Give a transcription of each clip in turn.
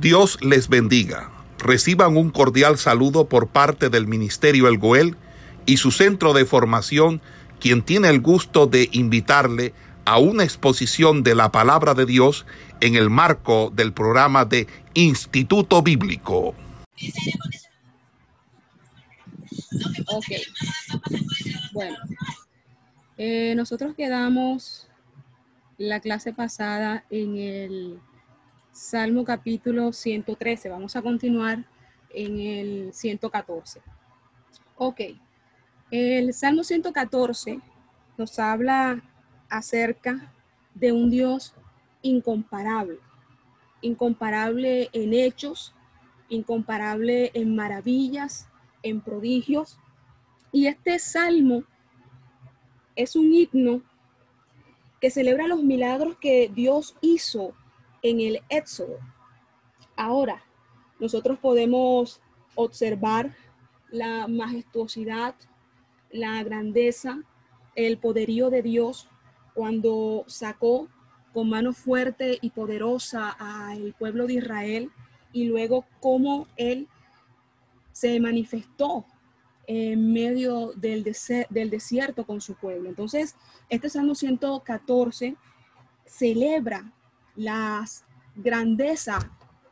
Dios les bendiga. Reciban un cordial saludo por parte del Ministerio El Goel y su centro de formación, quien tiene el gusto de invitarle a una exposición de la palabra de Dios en el marco del programa de Instituto Bíblico. Ok. Bueno, eh, nosotros quedamos la clase pasada en el Salmo capítulo 113. Vamos a continuar en el 114. Ok. El Salmo 114 nos habla acerca de un Dios incomparable, incomparable en hechos, incomparable en maravillas, en prodigios. Y este salmo es un himno que celebra los milagros que Dios hizo en el Éxodo. Ahora, nosotros podemos observar la majestuosidad, la grandeza, el poderío de Dios cuando sacó con mano fuerte y poderosa al pueblo de Israel y luego cómo Él se manifestó en medio del, del desierto con su pueblo. Entonces, este Salmo 114 celebra las grandeza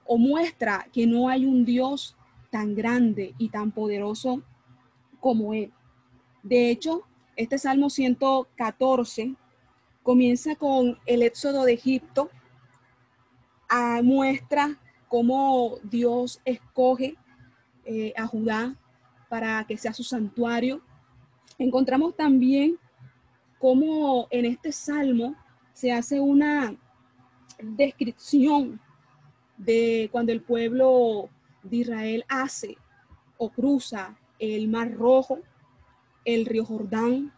o muestra que no hay un Dios tan grande y tan poderoso como Él. De hecho, este Salmo 114 comienza con el éxodo de Egipto, a, muestra cómo Dios escoge eh, a Judá para que sea su santuario. Encontramos también cómo en este salmo se hace una descripción de cuando el pueblo de Israel hace o cruza el Mar Rojo, el río Jordán.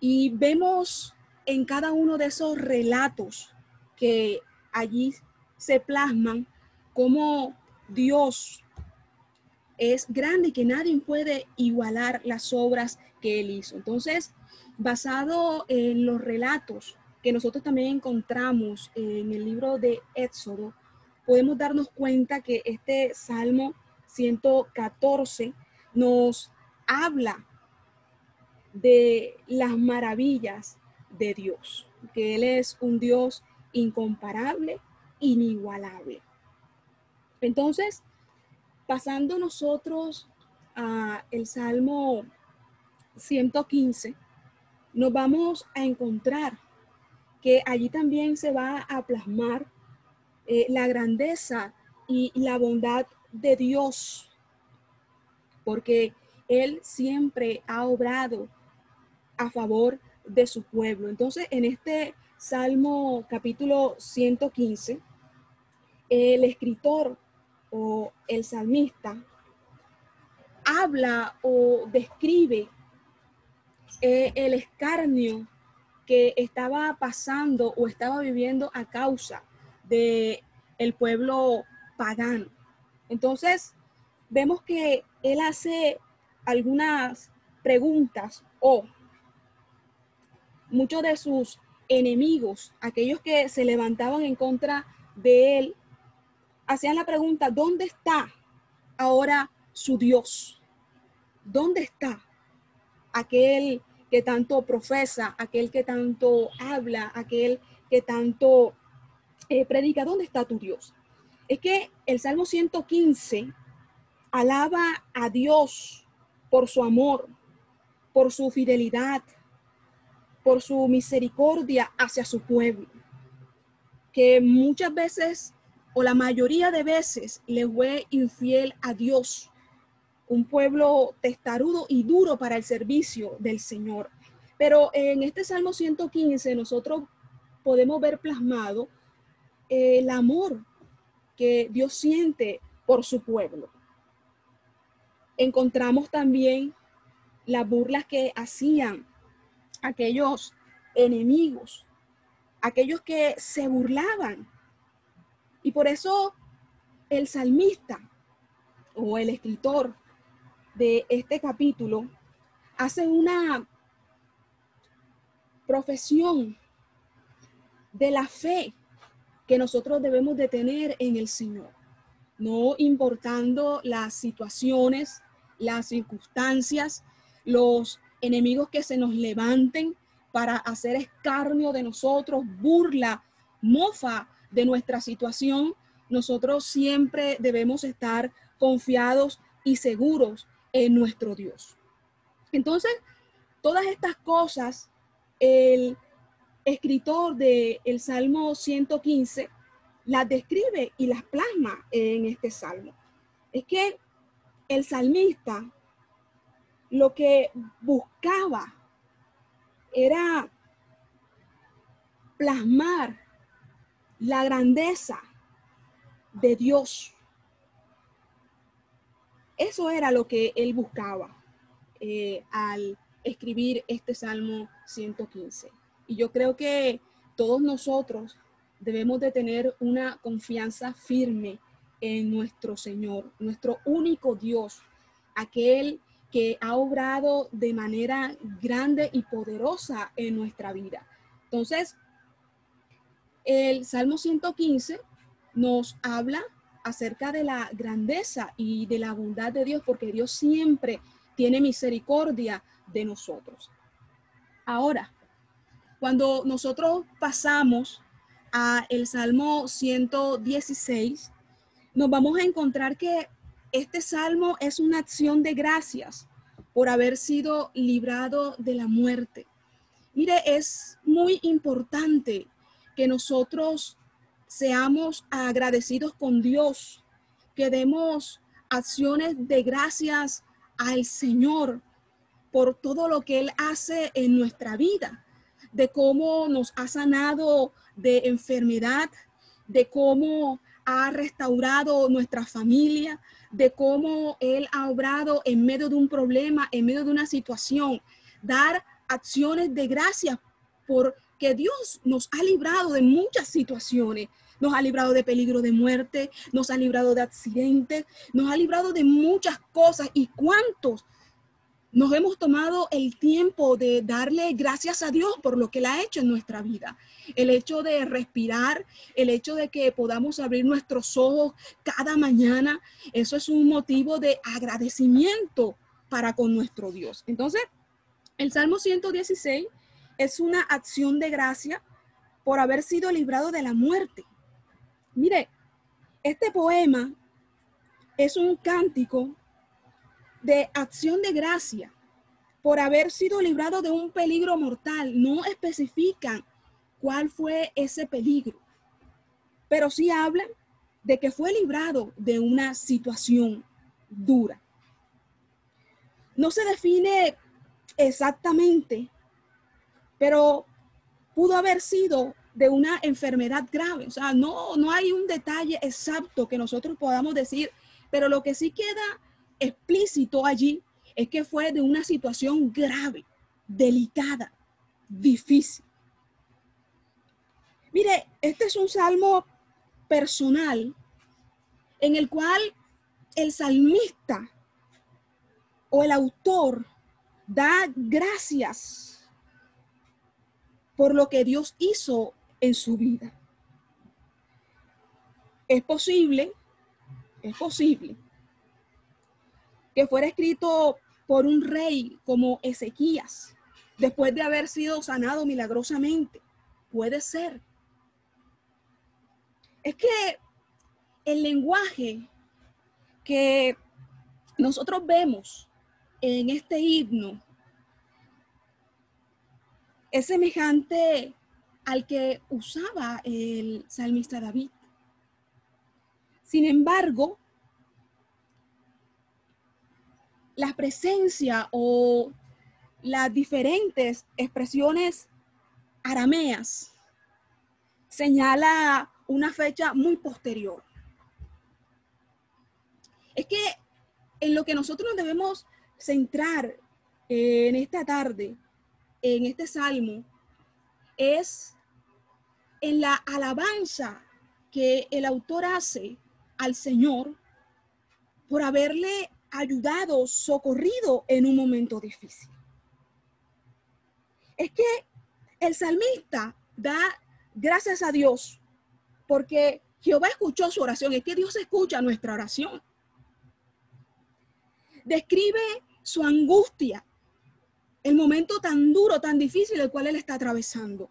Y vemos en cada uno de esos relatos que allí se plasman cómo Dios es grande y que nadie puede igualar las obras que él hizo. Entonces, basado en los relatos que nosotros también encontramos en el libro de Éxodo, podemos darnos cuenta que este Salmo 114 nos habla de las maravillas de Dios, que Él es un Dios incomparable, inigualable. Entonces, pasando nosotros a el Salmo 115, nos vamos a encontrar que allí también se va a plasmar eh, la grandeza y la bondad de Dios, porque Él siempre ha obrado a favor de su pueblo. Entonces, en este Salmo capítulo 115, el escritor o el salmista habla o describe eh, el escarnio estaba pasando o estaba viviendo a causa de el pueblo pagano. Entonces, vemos que él hace algunas preguntas o muchos de sus enemigos, aquellos que se levantaban en contra de él, hacían la pregunta, ¿dónde está ahora su Dios? ¿Dónde está aquel que tanto profesa, aquel que tanto habla, aquel que tanto eh, predica, ¿dónde está tu Dios? Es que el Salmo 115 alaba a Dios por su amor, por su fidelidad, por su misericordia hacia su pueblo, que muchas veces o la mayoría de veces le fue infiel a Dios un pueblo testarudo y duro para el servicio del Señor. Pero en este Salmo 115 nosotros podemos ver plasmado el amor que Dios siente por su pueblo. Encontramos también las burlas que hacían aquellos enemigos, aquellos que se burlaban. Y por eso el salmista o el escritor de este capítulo hace una profesión de la fe que nosotros debemos de tener en el Señor, no importando las situaciones, las circunstancias, los enemigos que se nos levanten para hacer escarnio de nosotros, burla, mofa de nuestra situación, nosotros siempre debemos estar confiados y seguros en nuestro Dios. Entonces, todas estas cosas, el escritor del el Salmo 115 las describe y las plasma en este salmo. Es que el salmista lo que buscaba era plasmar la grandeza de Dios. Eso era lo que él buscaba eh, al escribir este Salmo 115. Y yo creo que todos nosotros debemos de tener una confianza firme en nuestro Señor, nuestro único Dios, aquel que ha obrado de manera grande y poderosa en nuestra vida. Entonces, el Salmo 115 nos habla acerca de la grandeza y de la bondad de Dios, porque Dios siempre tiene misericordia de nosotros. Ahora, cuando nosotros pasamos a el Salmo 116, nos vamos a encontrar que este salmo es una acción de gracias por haber sido librado de la muerte. Mire, es muy importante que nosotros seamos agradecidos con Dios, que demos acciones de gracias al Señor por todo lo que Él hace en nuestra vida, de cómo nos ha sanado de enfermedad, de cómo ha restaurado nuestra familia, de cómo Él ha obrado en medio de un problema, en medio de una situación. Dar acciones de gracia porque Dios nos ha librado de muchas situaciones. Nos ha librado de peligro de muerte, nos ha librado de accidentes, nos ha librado de muchas cosas. ¿Y cuántos nos hemos tomado el tiempo de darle gracias a Dios por lo que Él ha hecho en nuestra vida. El hecho de respirar, el hecho de que podamos abrir nuestros ojos cada mañana, eso es un motivo de agradecimiento para con nuestro Dios. Entonces, el Salmo 116 es una acción de gracia por haber sido librado de la muerte. Mire, este poema es un cántico de acción de gracia por haber sido librado de un peligro mortal. No especifican cuál fue ese peligro, pero sí hablan de que fue librado de una situación dura. No se define exactamente, pero pudo haber sido de una enfermedad grave. O sea, no, no hay un detalle exacto que nosotros podamos decir, pero lo que sí queda explícito allí es que fue de una situación grave, delicada, difícil. Mire, este es un salmo personal en el cual el salmista o el autor da gracias por lo que Dios hizo en su vida. Es posible, es posible que fuera escrito por un rey como Ezequías, después de haber sido sanado milagrosamente. Puede ser. Es que el lenguaje que nosotros vemos en este himno es semejante al que usaba el salmista David. Sin embargo, la presencia o las diferentes expresiones arameas señala una fecha muy posterior. Es que en lo que nosotros nos debemos centrar en esta tarde, en este salmo, es en la alabanza que el autor hace al Señor por haberle ayudado, socorrido en un momento difícil. Es que el salmista da gracias a Dios porque Jehová escuchó su oración, es que Dios escucha nuestra oración. Describe su angustia, el momento tan duro, tan difícil el cual él está atravesando.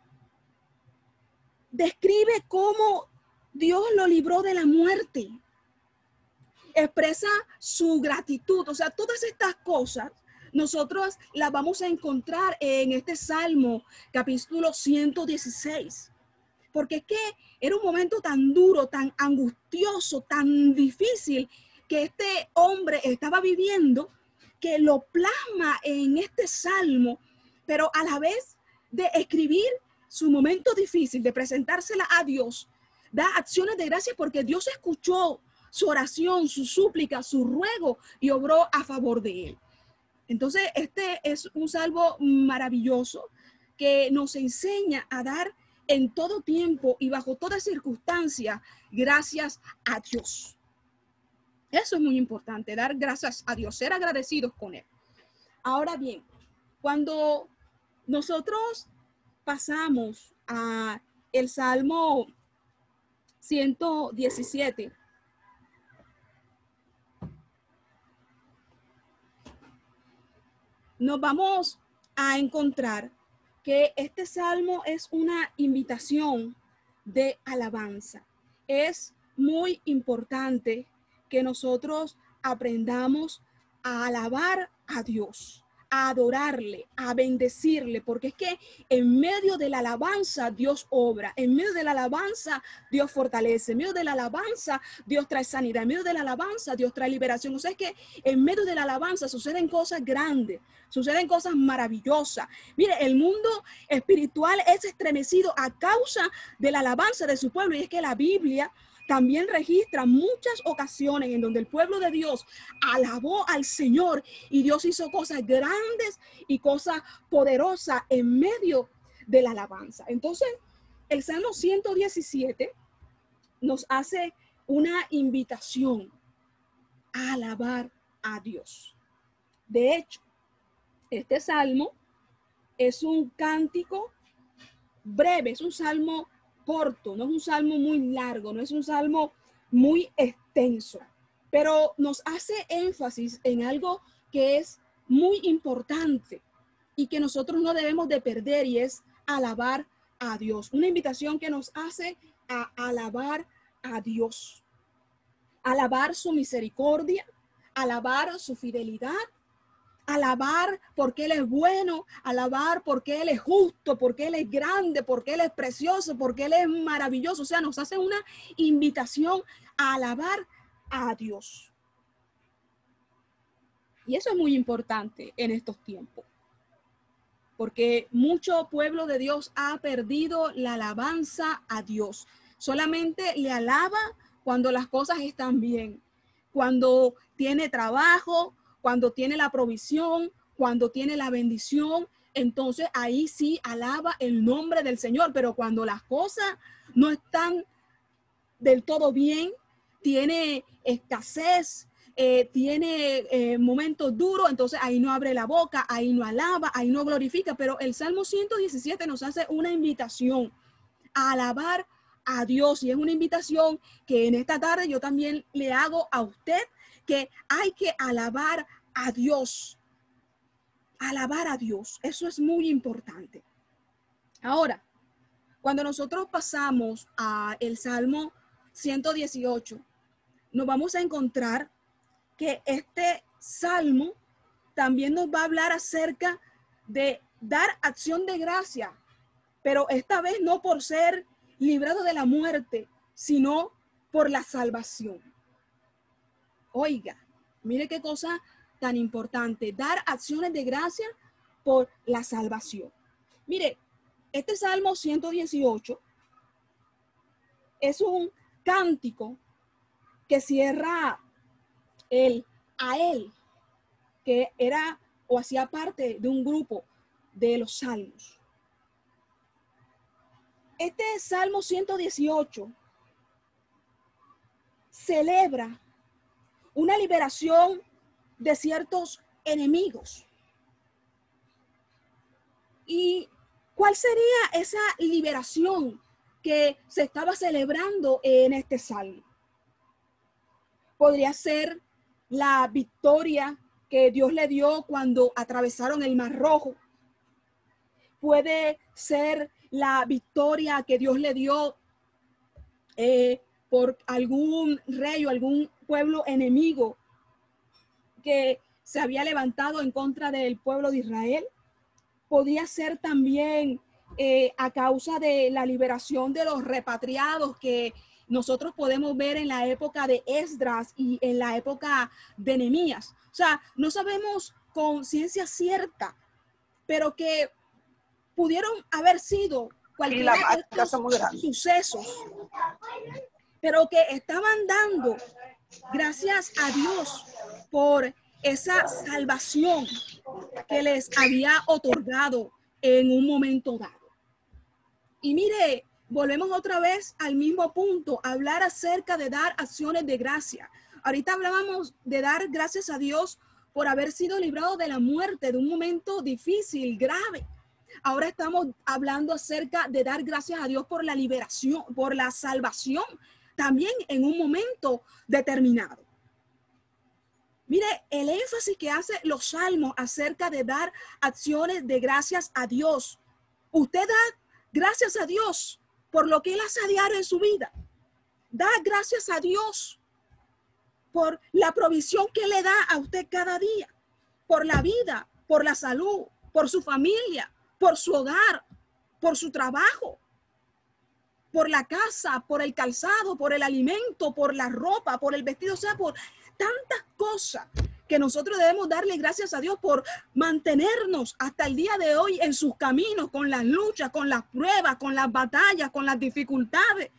Describe cómo Dios lo libró de la muerte. Expresa su gratitud, o sea, todas estas cosas nosotros las vamos a encontrar en este Salmo, capítulo 116. Porque es que era un momento tan duro, tan angustioso, tan difícil que este hombre estaba viviendo, que lo plasma en este Salmo, pero a la vez de escribir su momento difícil, de presentársela a Dios, da acciones de gracias porque Dios escuchó su oración, su súplica, su ruego y obró a favor de él. Entonces, este es un salvo maravilloso que nos enseña a dar en todo tiempo y bajo toda circunstancia gracias a Dios. Eso es muy importante, dar gracias a Dios, ser agradecidos con Él. Ahora bien, cuando nosotros pasamos a el Salmo 117, nos vamos a encontrar que este salmo es una invitación de alabanza. Es muy importante que nosotros aprendamos a alabar a Dios a adorarle, a bendecirle, porque es que en medio de la alabanza Dios obra, en medio de la alabanza Dios fortalece, en medio de la alabanza Dios trae sanidad, en medio de la alabanza Dios trae liberación. O sea, es que en medio de la alabanza suceden cosas grandes, suceden cosas maravillosas. Mire, el mundo espiritual es estremecido a causa de la alabanza de su pueblo y es que la Biblia también registra muchas ocasiones en donde el pueblo de Dios alabó al Señor y Dios hizo cosas grandes y cosas poderosas en medio de la alabanza. Entonces, el Salmo 117 nos hace una invitación a alabar a Dios. De hecho, este salmo es un cántico breve, es un salmo no es un salmo muy largo, no es un salmo muy extenso, pero nos hace énfasis en algo que es muy importante y que nosotros no debemos de perder y es alabar a Dios. Una invitación que nos hace a alabar a Dios, alabar su misericordia, alabar su fidelidad alabar porque Él es bueno, alabar porque Él es justo, porque Él es grande, porque Él es precioso, porque Él es maravilloso. O sea, nos hace una invitación a alabar a Dios. Y eso es muy importante en estos tiempos, porque mucho pueblo de Dios ha perdido la alabanza a Dios. Solamente le alaba cuando las cosas están bien, cuando tiene trabajo, cuando tiene la provisión, cuando tiene la bendición, entonces ahí sí alaba el nombre del Señor, pero cuando las cosas no están del todo bien, tiene escasez, eh, tiene eh, momentos duros, entonces ahí no abre la boca, ahí no alaba, ahí no glorifica, pero el Salmo 117 nos hace una invitación a alabar a Dios y es una invitación que en esta tarde yo también le hago a usted que hay que alabar a Dios. Alabar a Dios. Eso es muy importante. Ahora, cuando nosotros pasamos a el Salmo 118, nos vamos a encontrar que este salmo también nos va a hablar acerca de dar acción de gracia, pero esta vez no por ser librado de la muerte, sino por la salvación. Oiga, mire qué cosa tan importante, dar acciones de gracia por la salvación. Mire, este Salmo 118 es un cántico que cierra el a él, que era o hacía parte de un grupo de los salmos. Este Salmo 118 celebra una liberación de ciertos enemigos. ¿Y cuál sería esa liberación que se estaba celebrando en este salmo? Podría ser la victoria que Dios le dio cuando atravesaron el Mar Rojo. Puede ser la victoria que Dios le dio eh, por algún rey o algún pueblo enemigo que se había levantado en contra del pueblo de Israel. Podría ser también eh, a causa de la liberación de los repatriados que nosotros podemos ver en la época de Esdras y en la época de Nehemías. O sea, no sabemos con ciencia cierta, pero que pudieron haber sido cualquier sucesos, pero que estaban dando gracias a Dios por esa salvación que les había otorgado en un momento dado. Y mire, volvemos otra vez al mismo punto, hablar acerca de dar acciones de gracia. Ahorita hablábamos de dar gracias a Dios por haber sido librado de la muerte, de un momento difícil, grave. Ahora estamos hablando acerca de dar gracias a Dios por la liberación, por la salvación, también en un momento determinado. Mire, el énfasis que hace los salmos acerca de dar acciones de gracias a Dios. Usted da gracias a Dios por lo que Él hace a diario en su vida. Da gracias a Dios por la provisión que le da a usted cada día, por la vida, por la salud, por su familia, por su hogar, por su trabajo, por la casa, por el calzado, por el alimento, por la ropa, por el vestido, o sea, por tantas cosas que nosotros debemos darle gracias a Dios por mantenernos hasta el día de hoy en sus caminos, con las luchas, con las pruebas, con las batallas, con las dificultades.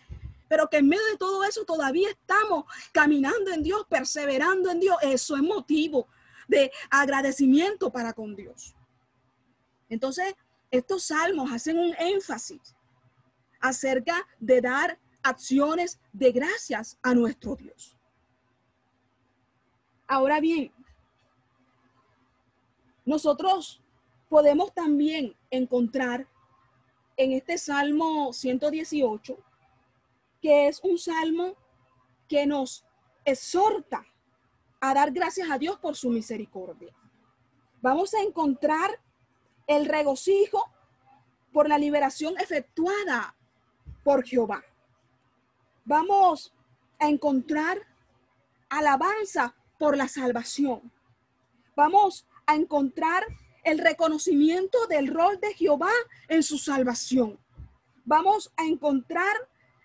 Pero que en medio de todo eso todavía estamos caminando en Dios, perseverando en Dios. Eso es motivo de agradecimiento para con Dios. Entonces, estos salmos hacen un énfasis acerca de dar acciones de gracias a nuestro Dios. Ahora bien, nosotros podemos también encontrar en este Salmo 118, que es un salmo que nos exhorta a dar gracias a Dios por su misericordia. Vamos a encontrar el regocijo por la liberación efectuada por Jehová. Vamos a encontrar alabanza por la salvación. Vamos a encontrar el reconocimiento del rol de Jehová en su salvación. Vamos a encontrar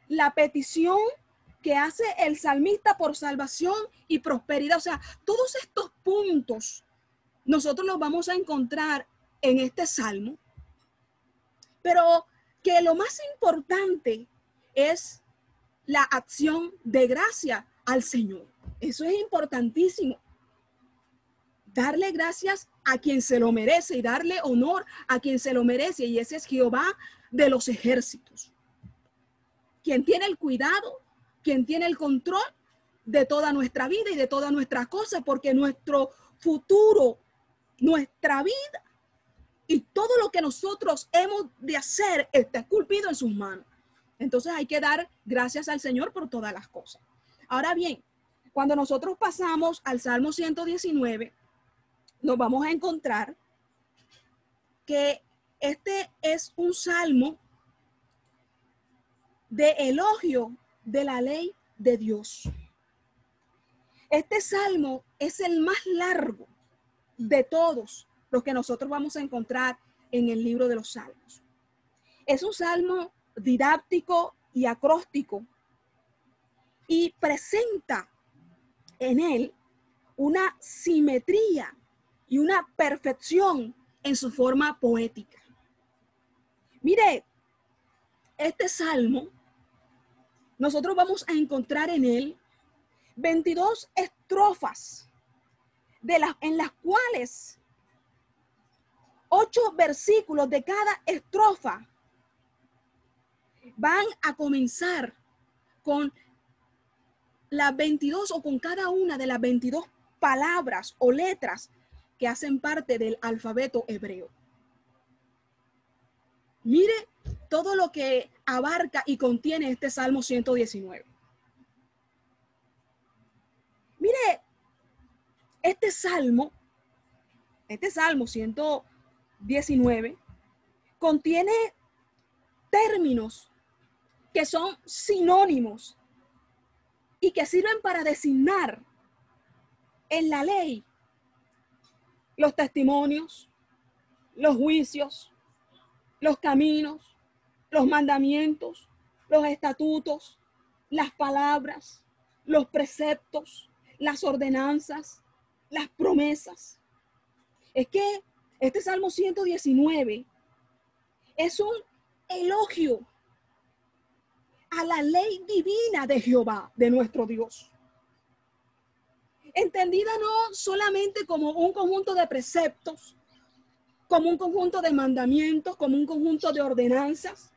la petición que hace el salmista por salvación y prosperidad. O sea, todos estos puntos nosotros los vamos a encontrar en este salmo, pero que lo más importante es la acción de gracia al Señor. Eso es importantísimo. Darle gracias a quien se lo merece y darle honor a quien se lo merece. Y ese es Jehová de los ejércitos. Quien tiene el cuidado, quien tiene el control de toda nuestra vida y de todas nuestras cosas, porque nuestro futuro, nuestra vida y todo lo que nosotros hemos de hacer está esculpido en sus manos. Entonces hay que dar gracias al Señor por todas las cosas. Ahora bien, cuando nosotros pasamos al Salmo 119, nos vamos a encontrar que este es un salmo de elogio de la ley de Dios. Este salmo es el más largo de todos los que nosotros vamos a encontrar en el libro de los salmos. Es un salmo didáctico y acróstico y presenta en él una simetría y una perfección en su forma poética. Mire, este salmo, nosotros vamos a encontrar en él 22 estrofas de las, en las cuales ocho versículos de cada estrofa van a comenzar con las 22 o con cada una de las 22 palabras o letras que hacen parte del alfabeto hebreo. Mire todo lo que abarca y contiene este Salmo 119. Mire, este Salmo, este Salmo 119, contiene términos que son sinónimos y que sirven para designar en la ley los testimonios, los juicios, los caminos, los mandamientos, los estatutos, las palabras, los preceptos, las ordenanzas, las promesas. Es que este Salmo 119 es un elogio a la ley divina de Jehová, de nuestro Dios. Entendida no solamente como un conjunto de preceptos, como un conjunto de mandamientos, como un conjunto de ordenanzas,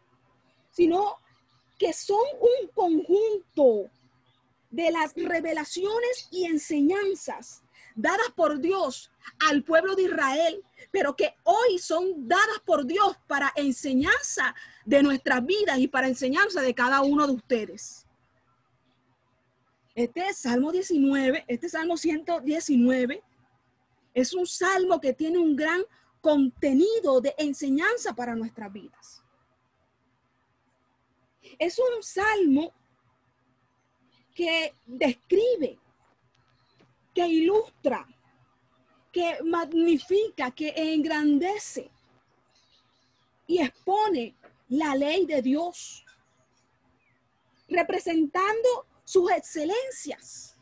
sino que son un conjunto de las revelaciones y enseñanzas dadas por Dios al pueblo de Israel, pero que hoy son dadas por Dios para enseñanza de nuestras vidas y para enseñanza de cada uno de ustedes. Este Salmo 19, este Salmo 119, es un salmo que tiene un gran contenido de enseñanza para nuestras vidas. Es un salmo que describe, que ilustra, que magnifica, que engrandece y expone la ley de Dios, representando sus excelencias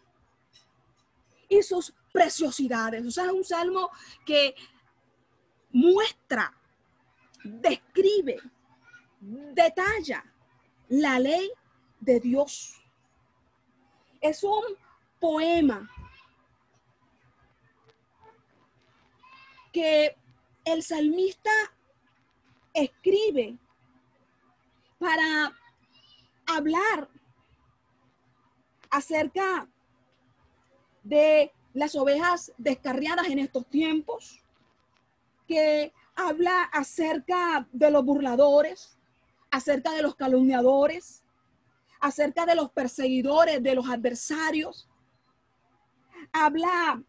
y sus preciosidades. O sea, es un salmo que muestra, describe, detalla la ley de Dios. Es un poema que el salmista escribe para hablar acerca de las ovejas descarriadas en estos tiempos, que habla acerca de los burladores, acerca de los calumniadores, acerca de los perseguidores, de los adversarios. Habla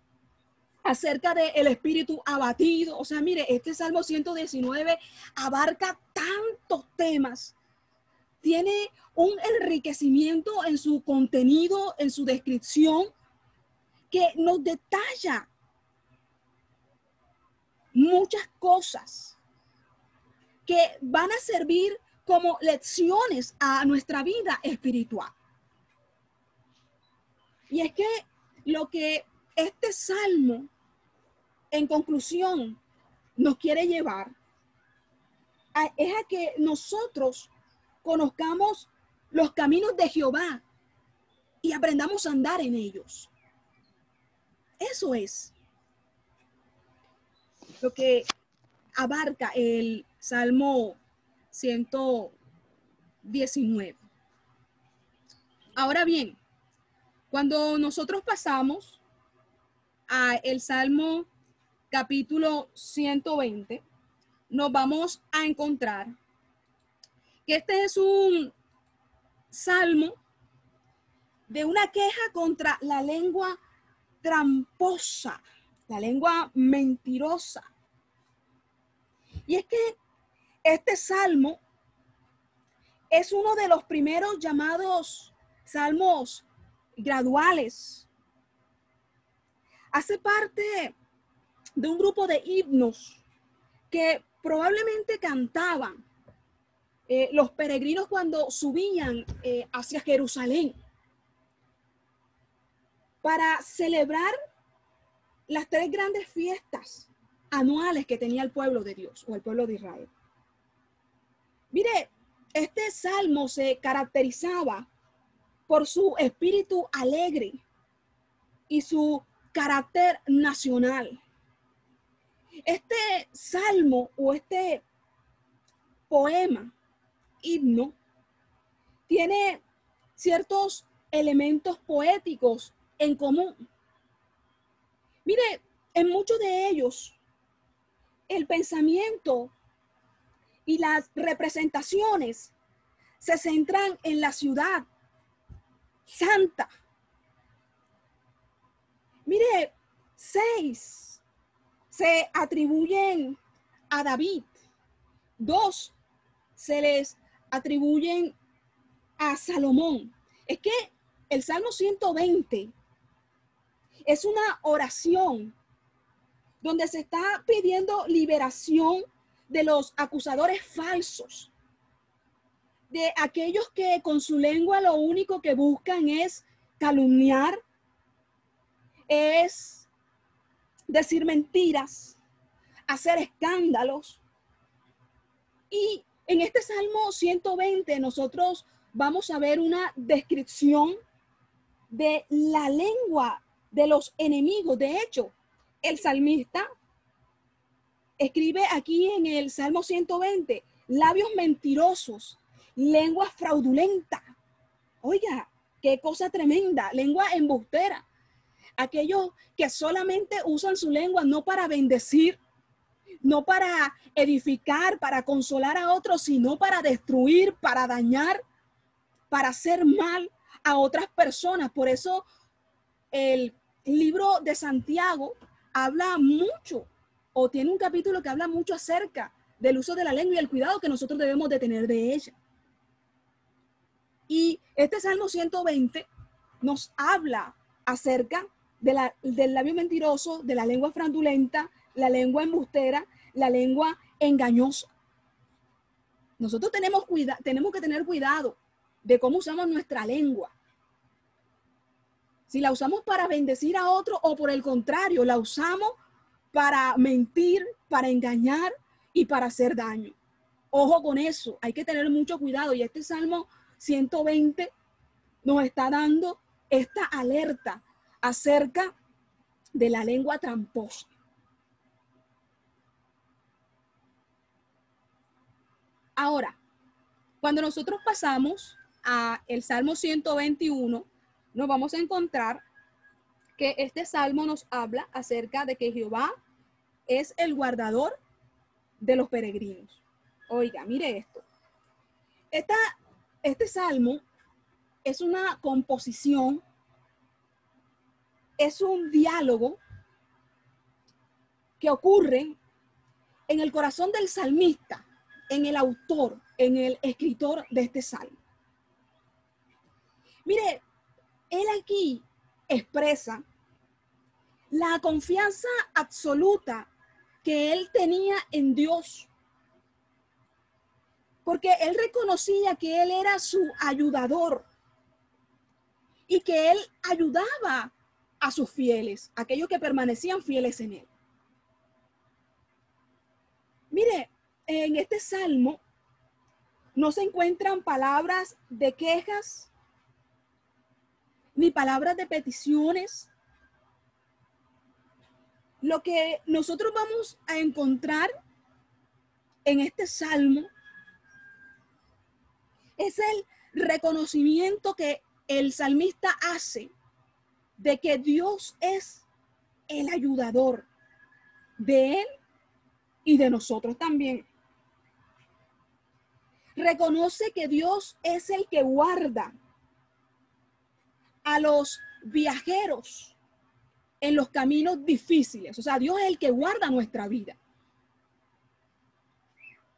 acerca del espíritu abatido. O sea, mire, este Salmo 119 abarca tantos temas. Tiene un enriquecimiento en su contenido, en su descripción, que nos detalla muchas cosas que van a servir como lecciones a nuestra vida espiritual. Y es que lo que este salmo, en conclusión, nos quiere llevar es a que nosotros conozcamos los caminos de Jehová y aprendamos a andar en ellos. Eso es lo que abarca el Salmo 119. Ahora bien, cuando nosotros pasamos a el Salmo capítulo 120, nos vamos a encontrar que este es un salmo de una queja contra la lengua tramposa la lengua mentirosa. Y es que este salmo es uno de los primeros llamados salmos graduales. Hace parte de un grupo de himnos que probablemente cantaban eh, los peregrinos cuando subían eh, hacia Jerusalén para celebrar las tres grandes fiestas anuales que tenía el pueblo de Dios o el pueblo de Israel. Mire, este salmo se caracterizaba por su espíritu alegre y su carácter nacional. Este salmo o este poema, himno, tiene ciertos elementos poéticos en común. Mire, en muchos de ellos, el pensamiento y las representaciones se centran en la ciudad santa. Mire, seis se atribuyen a David, dos se les atribuyen a Salomón. Es que el Salmo 120 es una oración donde se está pidiendo liberación de los acusadores falsos, de aquellos que con su lengua lo único que buscan es calumniar, es decir mentiras, hacer escándalos. Y en este Salmo 120 nosotros vamos a ver una descripción de la lengua de los enemigos. De hecho, el salmista escribe aquí en el Salmo 120, labios mentirosos, lengua fraudulenta. Oiga, qué cosa tremenda, lengua embustera. Aquellos que solamente usan su lengua no para bendecir, no para edificar, para consolar a otros, sino para destruir, para dañar, para hacer mal a otras personas. Por eso el libro de Santiago habla mucho o tiene un capítulo que habla mucho acerca del uso de la lengua y el cuidado que nosotros debemos de tener de ella. Y este Salmo 120 nos habla acerca de la, del labio mentiroso, de la lengua fraudulenta, la lengua embustera, la lengua engañosa. Nosotros tenemos, cuida tenemos que tener cuidado de cómo usamos nuestra lengua. Si la usamos para bendecir a otro o por el contrario, la usamos para mentir, para engañar y para hacer daño. Ojo con eso, hay que tener mucho cuidado. Y este Salmo 120 nos está dando esta alerta acerca de la lengua tramposa. Ahora, cuando nosotros pasamos a el Salmo 121, nos vamos a encontrar que este salmo nos habla acerca de que Jehová es el guardador de los peregrinos. Oiga, mire esto. Esta, este salmo es una composición, es un diálogo que ocurre en el corazón del salmista, en el autor, en el escritor de este salmo. Mire, él aquí expresa la confianza absoluta que él tenía en Dios. Porque él reconocía que él era su ayudador y que él ayudaba a sus fieles, aquellos que permanecían fieles en él. Mire, en este salmo no se encuentran palabras de quejas, ni palabras de peticiones. Lo que nosotros vamos a encontrar en este salmo es el reconocimiento que el salmista hace de que Dios es el ayudador de él y de nosotros también. Reconoce que Dios es el que guarda a los viajeros en los caminos difíciles. O sea, Dios es el que guarda nuestra vida.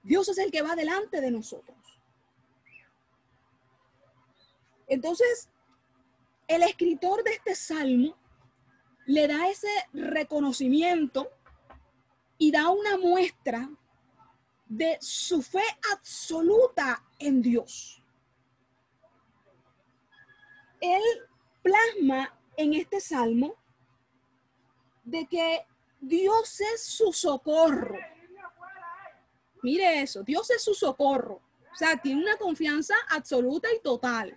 Dios es el que va delante de nosotros. Entonces, el escritor de este salmo le da ese reconocimiento y da una muestra de su fe absoluta en Dios. Él plasma en este salmo de que Dios es su socorro. Mire eso, Dios es su socorro. O sea, tiene una confianza absoluta y total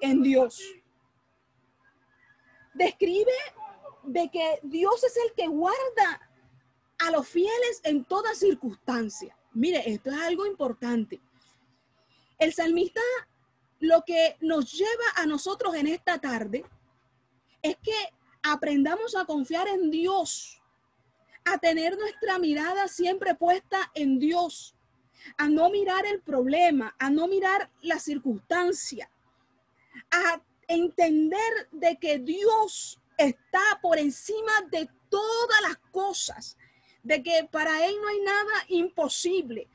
en Dios. Describe de que Dios es el que guarda a los fieles en toda circunstancia. Mire, esto es algo importante. El salmista lo que nos lleva a nosotros en esta tarde es que aprendamos a confiar en Dios, a tener nuestra mirada siempre puesta en Dios, a no mirar el problema, a no mirar la circunstancia, a entender de que Dios está por encima de todas las cosas, de que para Él no hay nada imposible.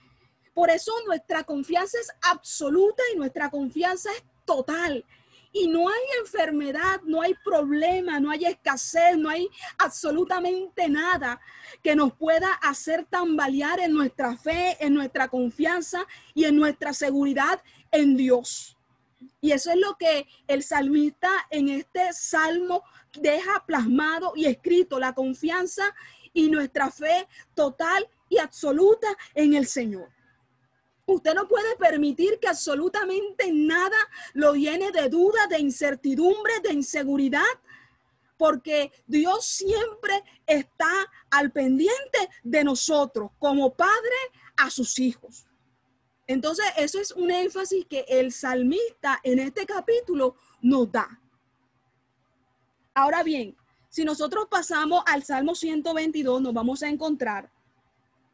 Por eso nuestra confianza es absoluta y nuestra confianza es total. Y no hay enfermedad, no hay problema, no hay escasez, no hay absolutamente nada que nos pueda hacer tambalear en nuestra fe, en nuestra confianza y en nuestra seguridad en Dios. Y eso es lo que el salmista en este salmo deja plasmado y escrito, la confianza y nuestra fe total y absoluta en el Señor. Usted no puede permitir que absolutamente nada lo llene de duda, de incertidumbre, de inseguridad, porque Dios siempre está al pendiente de nosotros como padre a sus hijos. Entonces, eso es un énfasis que el salmista en este capítulo nos da. Ahora bien, si nosotros pasamos al Salmo 122, nos vamos a encontrar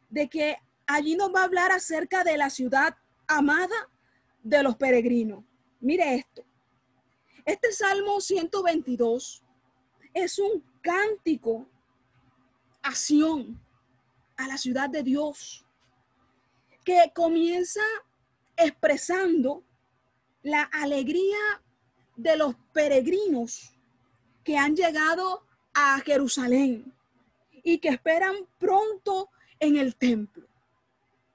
de que allí nos va a hablar acerca de la ciudad amada de los peregrinos. Mire esto. Este Salmo 122 es un cántico a a la ciudad de Dios, que comienza expresando la alegría de los peregrinos que han llegado a Jerusalén y que esperan pronto en el templo.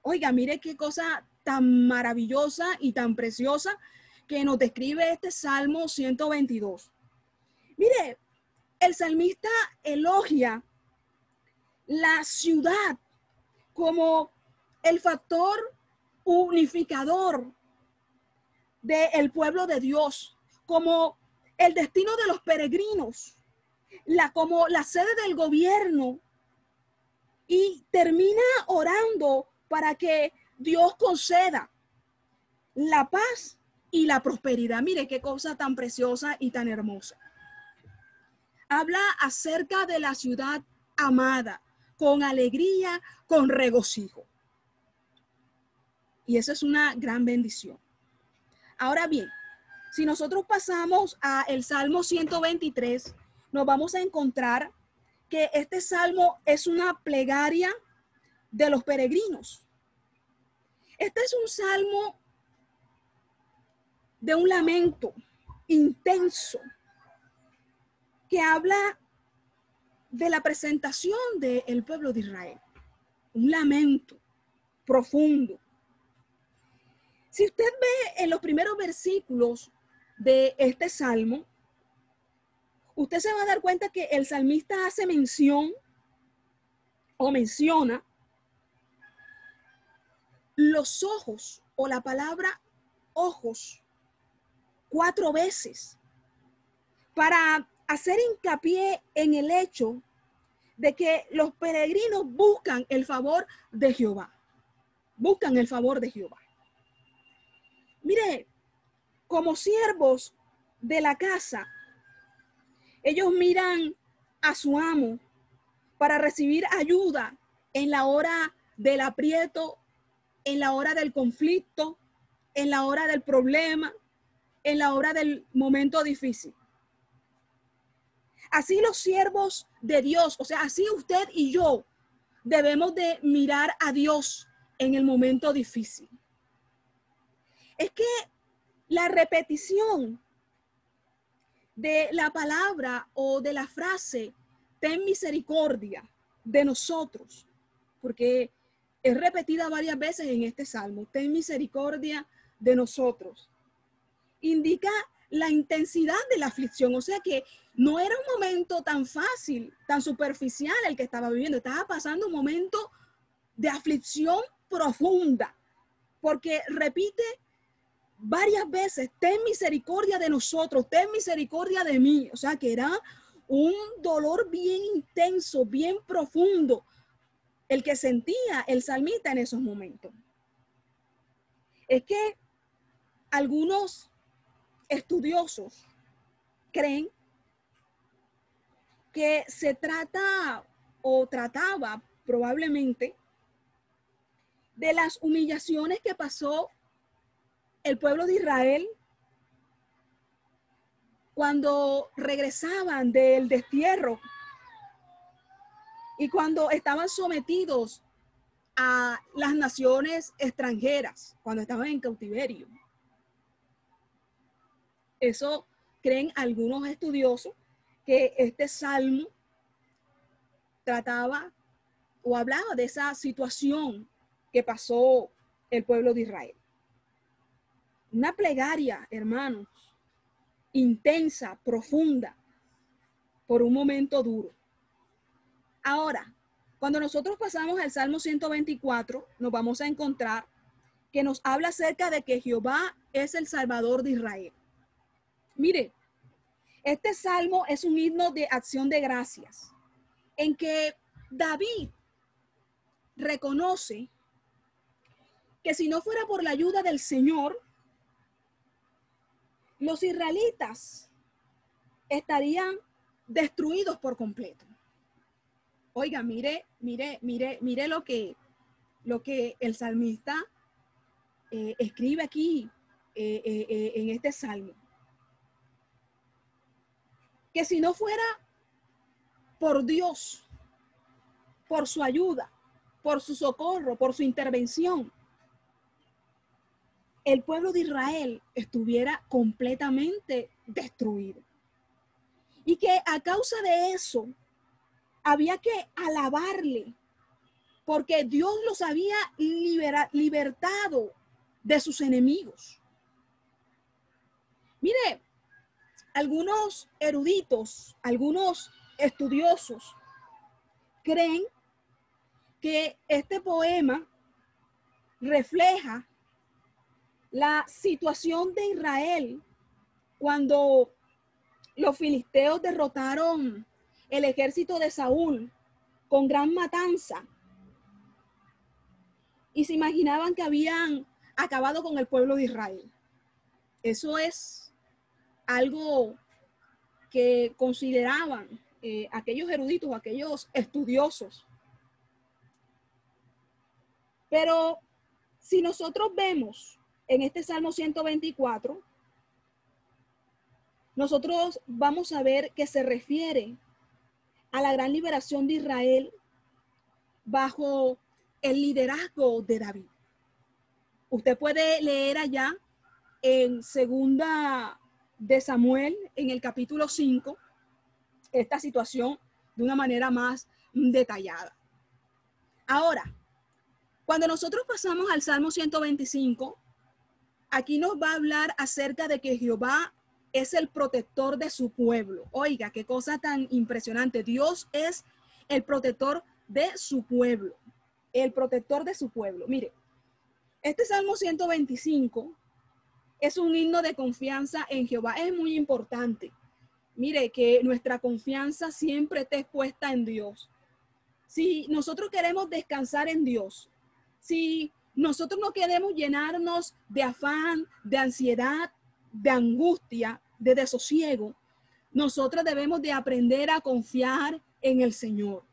Oiga, mire qué cosa tan maravillosa y tan preciosa que nos describe este Salmo 122. Mire, el salmista elogia la ciudad como el factor unificador del pueblo de Dios, como el destino de los peregrinos, la, como la sede del gobierno, y termina orando para que Dios conceda la paz y la prosperidad. Mire qué cosa tan preciosa y tan hermosa. Habla acerca de la ciudad amada, con alegría, con regocijo. Y eso es una gran bendición. Ahora bien, si nosotros pasamos a el Salmo 123, nos vamos a encontrar que este salmo es una plegaria de los peregrinos. Este es un salmo de un lamento intenso que habla de la presentación del pueblo de Israel. Un lamento profundo. Si usted ve en los primeros versículos de este salmo, usted se va a dar cuenta que el salmista hace mención o menciona los ojos o la palabra ojos cuatro veces para hacer hincapié en el hecho de que los peregrinos buscan el favor de Jehová. Buscan el favor de Jehová. Mire, como siervos de la casa, ellos miran a su amo para recibir ayuda en la hora del aprieto, en la hora del conflicto, en la hora del problema, en la hora del momento difícil. Así los siervos de Dios, o sea, así usted y yo debemos de mirar a Dios en el momento difícil. Es que la repetición de la palabra o de la frase, ten misericordia de nosotros, porque es repetida varias veces en este salmo, ten misericordia de nosotros. Indica la intensidad de la aflicción, o sea que no era un momento tan fácil, tan superficial el que estaba viviendo, estaba pasando un momento de aflicción profunda, porque repite varias veces, ten misericordia de nosotros, ten misericordia de mí. O sea que era un dolor bien intenso, bien profundo, el que sentía el salmista en esos momentos. Es que algunos estudiosos creen que se trata o trataba probablemente de las humillaciones que pasó el pueblo de Israel cuando regresaban del destierro y cuando estaban sometidos a las naciones extranjeras, cuando estaban en cautiverio. Eso creen algunos estudiosos que este salmo trataba o hablaba de esa situación que pasó el pueblo de Israel. Una plegaria, hermanos, intensa, profunda, por un momento duro. Ahora, cuando nosotros pasamos al Salmo 124, nos vamos a encontrar que nos habla acerca de que Jehová es el Salvador de Israel. Mire, este salmo es un himno de acción de gracias, en que David reconoce que si no fuera por la ayuda del Señor, los israelitas estarían destruidos por completo. Oiga, mire, mire, mire, mire lo que, lo que el salmista eh, escribe aquí eh, eh, en este salmo. Que si no fuera por Dios, por su ayuda, por su socorro, por su intervención, el pueblo de Israel estuviera completamente destruido. Y que a causa de eso había que alabarle, porque Dios los había libertado de sus enemigos. Mire, algunos eruditos, algunos estudiosos creen que este poema refleja la situación de Israel cuando los filisteos derrotaron el ejército de Saúl con gran matanza y se imaginaban que habían acabado con el pueblo de Israel. Eso es algo que consideraban eh, aquellos eruditos, aquellos estudiosos. Pero si nosotros vemos en este Salmo 124, nosotros vamos a ver que se refiere a la gran liberación de Israel bajo el liderazgo de David. Usted puede leer allá en segunda de Samuel, en el capítulo 5, esta situación de una manera más detallada. Ahora, cuando nosotros pasamos al Salmo 125, aquí nos va a hablar acerca de que Jehová es el protector de su pueblo. Oiga, qué cosa tan impresionante. Dios es el protector de su pueblo. El protector de su pueblo. Mire, este Salmo 125 es un himno de confianza en Jehová. Es muy importante. Mire, que nuestra confianza siempre esté puesta en Dios. Si nosotros queremos descansar en Dios, si nosotros no queremos llenarnos de afán, de ansiedad, de angustia, de desosiego, nosotros debemos de aprender a confiar en el Señor,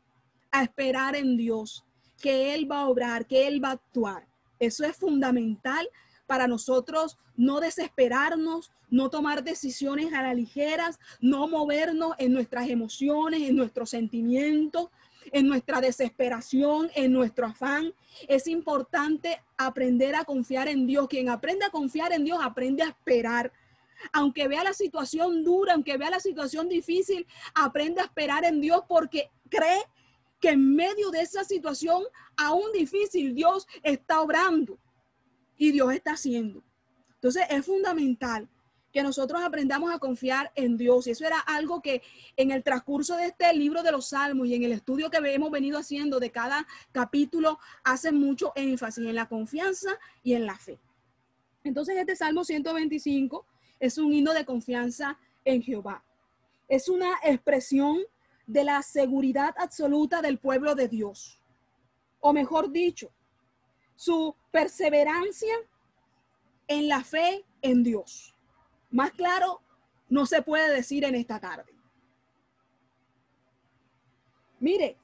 a esperar en Dios, que Él va a obrar, que Él va a actuar. Eso es fundamental para nosotros no desesperarnos, no tomar decisiones a la ligeras, no movernos en nuestras emociones, en nuestros sentimientos, en nuestra desesperación, en nuestro afán. Es importante aprender a confiar en Dios. Quien aprende a confiar en Dios aprende a esperar. Aunque vea la situación dura, aunque vea la situación difícil, aprende a esperar en Dios porque cree que en medio de esa situación aún difícil Dios está obrando y Dios está haciendo. Entonces es fundamental que nosotros aprendamos a confiar en Dios. Y eso era algo que en el transcurso de este libro de los Salmos y en el estudio que hemos venido haciendo de cada capítulo, hace mucho énfasis en la confianza y en la fe. Entonces este Salmo 125 es un himno de confianza en Jehová. Es una expresión de la seguridad absoluta del pueblo de Dios. O mejor dicho, su perseverancia en la fe en Dios. Más claro, no se puede decir en esta tarde. Mire,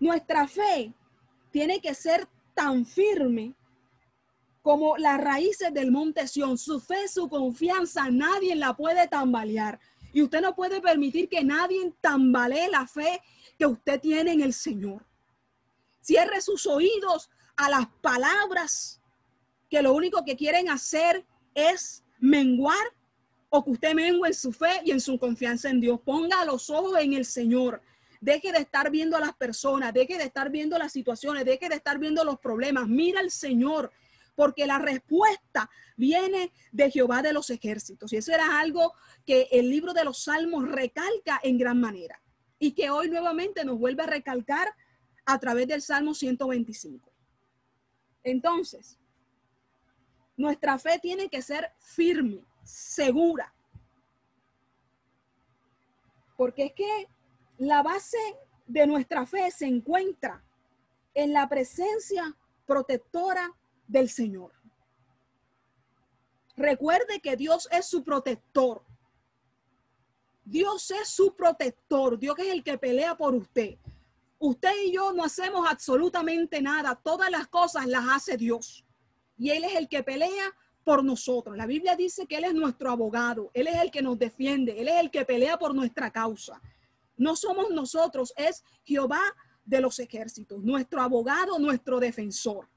nuestra fe tiene que ser tan firme como las raíces del monte Sión. Su fe, su confianza, nadie la puede tambalear. Y usted no puede permitir que nadie tambalee la fe que usted tiene en el Señor. Cierre sus oídos a las palabras que lo único que quieren hacer es menguar o que usted mengue en su fe y en su confianza en Dios. Ponga los ojos en el Señor. Deje de estar viendo a las personas, deje de estar viendo las situaciones, deje de estar viendo los problemas. Mira al Señor, porque la respuesta viene de Jehová de los ejércitos. Y eso era algo que el libro de los Salmos recalca en gran manera y que hoy nuevamente nos vuelve a recalcar a través del Salmo 125. Entonces, nuestra fe tiene que ser firme, segura. Porque es que la base de nuestra fe se encuentra en la presencia protectora del Señor. Recuerde que Dios es su protector. Dios es su protector. Dios es el que pelea por usted. Usted y yo no hacemos absolutamente nada. Todas las cosas las hace Dios. Y Él es el que pelea por nosotros. La Biblia dice que Él es nuestro abogado. Él es el que nos defiende. Él es el que pelea por nuestra causa. No somos nosotros, es Jehová de los ejércitos, nuestro abogado, nuestro defensor.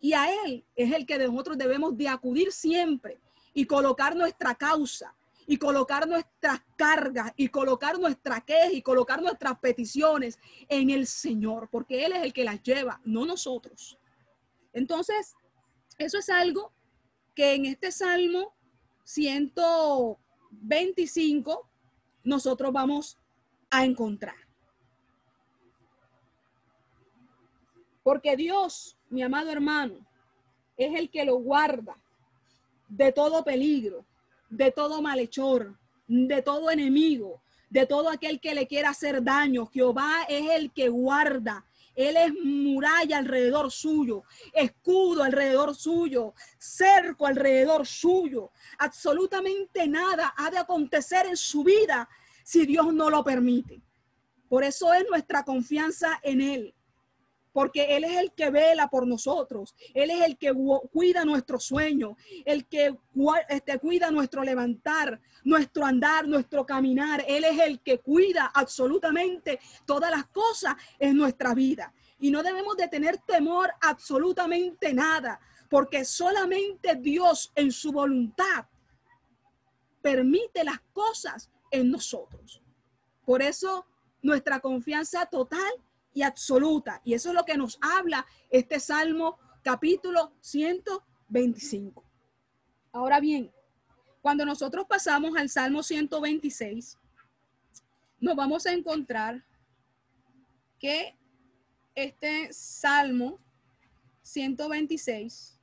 Y a Él es el que nosotros debemos de acudir siempre y colocar nuestra causa y colocar nuestras cargas y colocar nuestra queja y colocar nuestras peticiones en el Señor, porque Él es el que las lleva, no nosotros. Entonces, eso es algo que en este Salmo 125 nosotros vamos a encontrar. Porque Dios, mi amado hermano, es el que lo guarda de todo peligro, de todo malhechor, de todo enemigo, de todo aquel que le quiera hacer daño. Jehová es el que guarda. Él es muralla alrededor suyo, escudo alrededor suyo, cerco alrededor suyo. Absolutamente nada ha de acontecer en su vida si Dios no lo permite. Por eso es nuestra confianza en Él porque Él es el que vela por nosotros, Él es el que cuida nuestro sueño, el que este, cuida nuestro levantar, nuestro andar, nuestro caminar, Él es el que cuida absolutamente todas las cosas en nuestra vida. Y no debemos de tener temor absolutamente nada, porque solamente Dios en su voluntad permite las cosas en nosotros. Por eso nuestra confianza total y absoluta. Y eso es lo que nos habla este Salmo capítulo 125. Ahora bien, cuando nosotros pasamos al Salmo 126, nos vamos a encontrar que este Salmo 126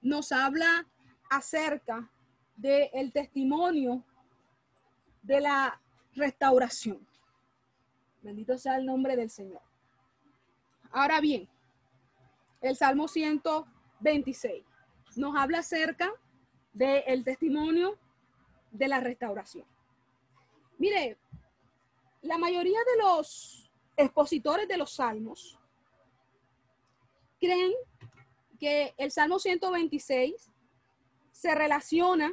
nos habla acerca del testimonio de la restauración. Bendito sea el nombre del Señor. Ahora bien, el Salmo 126 nos habla acerca del testimonio de la restauración. Mire, la mayoría de los expositores de los salmos creen que el Salmo 126 se relaciona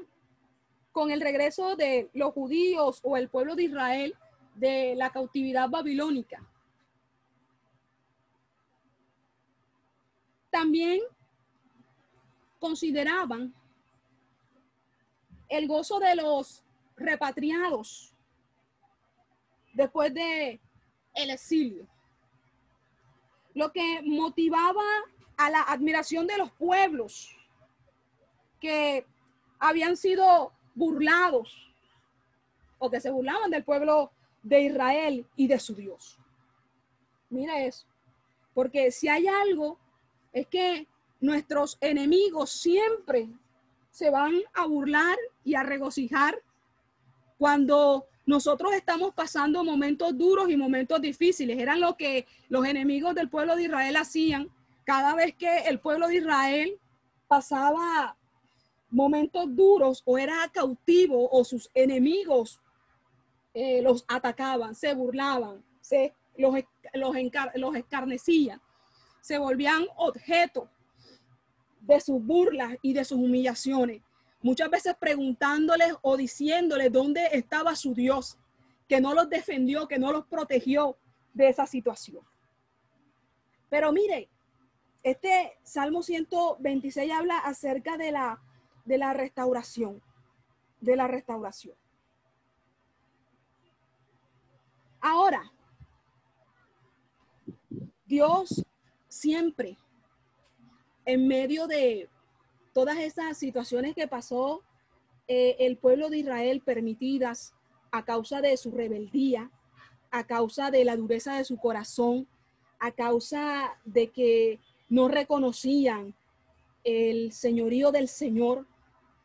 con el regreso de los judíos o el pueblo de Israel de la cautividad babilónica. También consideraban el gozo de los repatriados después de el exilio. Lo que motivaba a la admiración de los pueblos que habían sido burlados o que se burlaban del pueblo de Israel y de su Dios. Mira eso, porque si hay algo es que nuestros enemigos siempre se van a burlar y a regocijar cuando nosotros estamos pasando momentos duros y momentos difíciles. Eran lo que los enemigos del pueblo de Israel hacían cada vez que el pueblo de Israel pasaba momentos duros o era cautivo o sus enemigos eh, los atacaban, se burlaban, se los, los, los escarnecían, se volvían objeto de sus burlas y de sus humillaciones. Muchas veces preguntándoles o diciéndoles dónde estaba su Dios, que no los defendió, que no los protegió de esa situación. Pero mire, este Salmo 126 habla acerca de la, de la restauración, de la restauración. Ahora, Dios siempre, en medio de todas esas situaciones que pasó eh, el pueblo de Israel permitidas a causa de su rebeldía, a causa de la dureza de su corazón, a causa de que no reconocían el señorío del Señor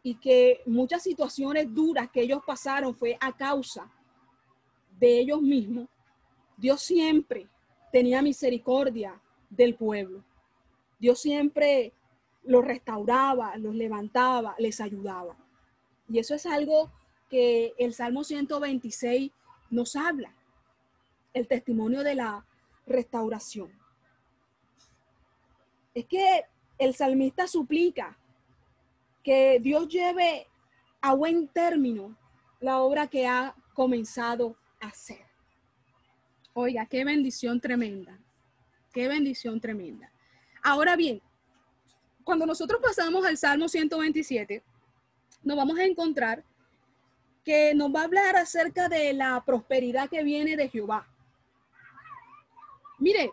y que muchas situaciones duras que ellos pasaron fue a causa de ellos mismos, Dios siempre tenía misericordia del pueblo. Dios siempre los restauraba, los levantaba, les ayudaba. Y eso es algo que el Salmo 126 nos habla, el testimonio de la restauración. Es que el salmista suplica que Dios lleve a buen término la obra que ha comenzado a hacer. Oiga, qué bendición tremenda, qué bendición tremenda. Ahora bien, cuando nosotros pasamos al Salmo 127, nos vamos a encontrar que nos va a hablar acerca de la prosperidad que viene de Jehová. Mire,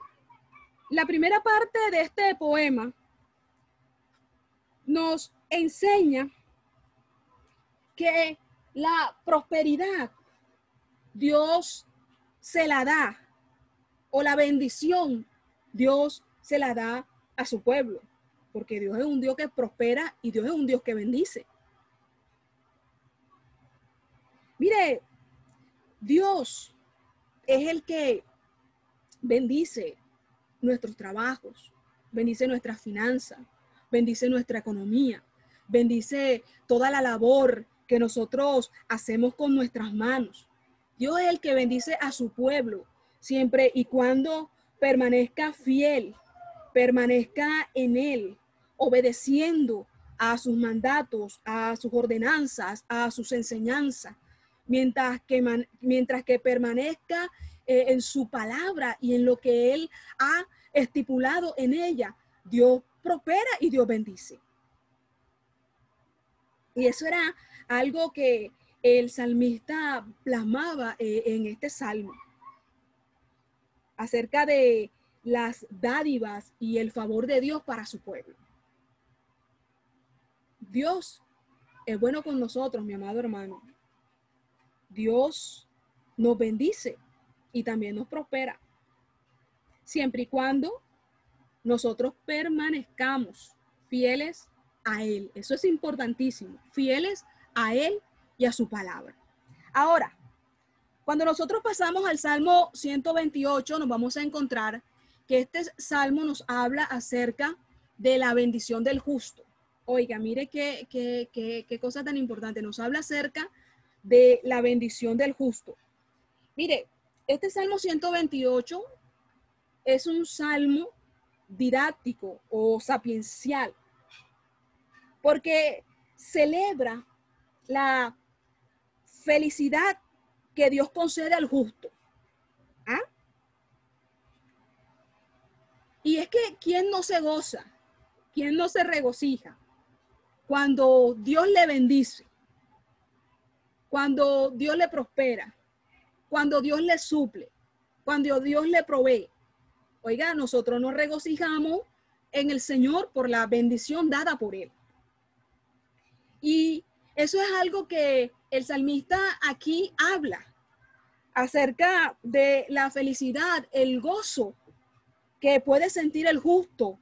la primera parte de este poema nos enseña que la prosperidad Dios se la da o la bendición Dios se la da a su pueblo, porque Dios es un Dios que prospera y Dios es un Dios que bendice. Mire, Dios es el que bendice nuestros trabajos, bendice nuestras finanzas, bendice nuestra economía, bendice toda la labor que nosotros hacemos con nuestras manos. Dios es el que bendice a su pueblo siempre y cuando permanezca fiel, permanezca en él, obedeciendo a sus mandatos, a sus ordenanzas, a sus enseñanzas mientras que, mientras que permanezca eh, en su palabra y en lo que Él ha estipulado en ella, Dios prospera y Dios bendice. Y eso era algo que el salmista plasmaba eh, en este salmo acerca de las dádivas y el favor de Dios para su pueblo. Dios es bueno con nosotros, mi amado hermano. Dios nos bendice y también nos prospera. Siempre y cuando nosotros permanezcamos fieles a Él. Eso es importantísimo, fieles a Él y a su palabra. Ahora, cuando nosotros pasamos al Salmo 128, nos vamos a encontrar que este salmo nos habla acerca de la bendición del justo. Oiga, mire qué, qué, qué, qué cosa tan importante. Nos habla acerca de la bendición del justo. Mire, este Salmo 128 es un salmo didáctico o sapiencial, porque celebra la felicidad que Dios concede al justo. ¿Ah? Y es que ¿quién no se goza? ¿Quién no se regocija cuando Dios le bendice? cuando Dios le prospera, cuando Dios le suple, cuando Dios le provee. Oiga, nosotros nos regocijamos en el Señor por la bendición dada por Él. Y eso es algo que el salmista aquí habla acerca de la felicidad, el gozo que puede sentir el justo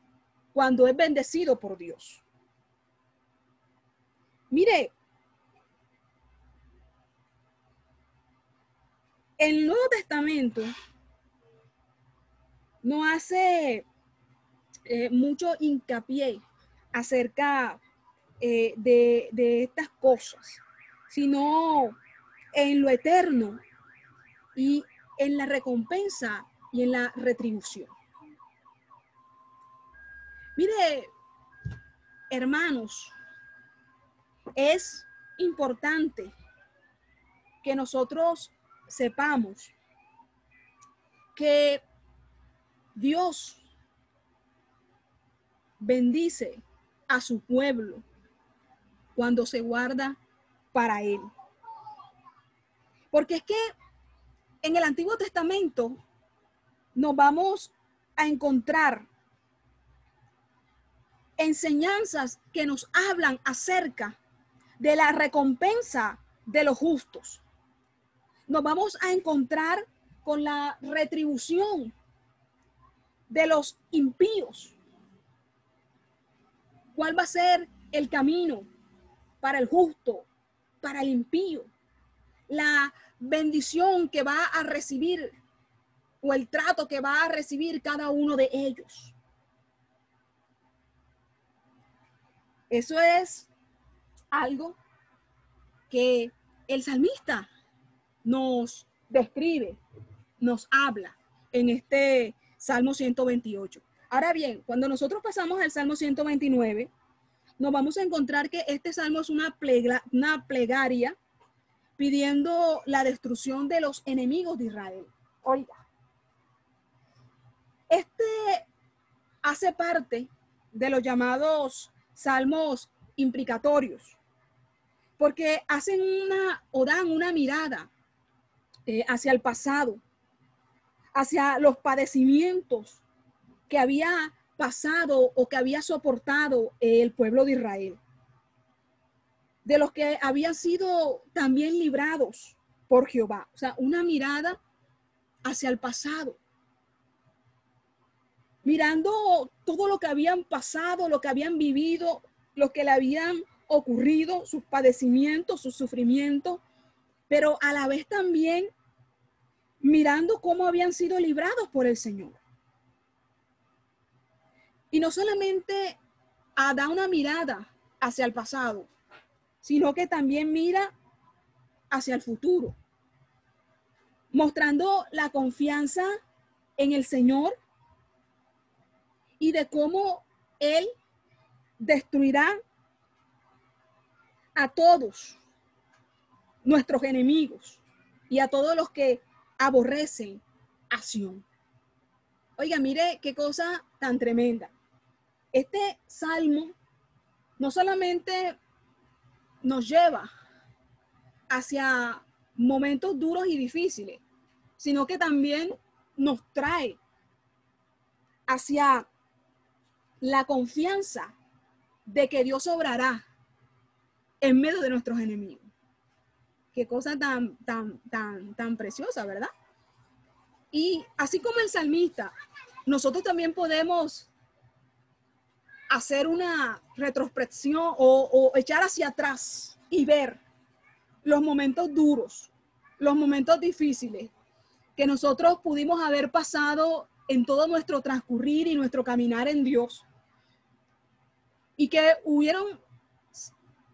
cuando es bendecido por Dios. Mire, el Nuevo Testamento no hace eh, mucho hincapié acerca eh, de, de estas cosas, sino en lo eterno y en la recompensa y en la retribución. Mire, hermanos, es importante que nosotros sepamos que Dios bendice a su pueblo cuando se guarda para él. Porque es que en el Antiguo Testamento nos vamos a encontrar enseñanzas que nos hablan acerca de la recompensa de los justos. Nos vamos a encontrar con la retribución de los impíos. ¿Cuál va a ser el camino para el justo, para el impío? La bendición que va a recibir o el trato que va a recibir cada uno de ellos. Eso es algo que el salmista nos describe, nos habla en este Salmo 128. Ahora bien, cuando nosotros pasamos al Salmo 129, nos vamos a encontrar que este salmo es una, una plegaria pidiendo la destrucción de los enemigos de Israel. Oiga, este hace parte de los llamados salmos implicatorios, porque hacen una o dan una mirada eh, hacia el pasado, hacia los padecimientos que había pasado o que había soportado el pueblo de Israel, de los que habían sido también librados por Jehová. O sea, una mirada hacia el pasado, mirando todo lo que habían pasado, lo que habían vivido, lo que le habían ocurrido, sus padecimientos, sus sufrimientos, pero a la vez también mirando cómo habían sido librados por el Señor. Y no solamente a da una mirada hacia el pasado, sino que también mira hacia el futuro, mostrando la confianza en el Señor y de cómo Él destruirá a todos nuestros enemigos y a todos los que aborrecen acción. Oiga, mire qué cosa tan tremenda. Este salmo no solamente nos lleva hacia momentos duros y difíciles, sino que también nos trae hacia la confianza de que Dios obrará en medio de nuestros enemigos. Qué cosa tan, tan, tan, tan preciosa, ¿verdad? Y así como el salmista, nosotros también podemos hacer una retrospección o, echar hacia atrás y ver los momentos duros, los momentos difíciles que nosotros pudimos haber pasado en todo nuestro transcurrir y nuestro caminar en Dios. Y que hubieron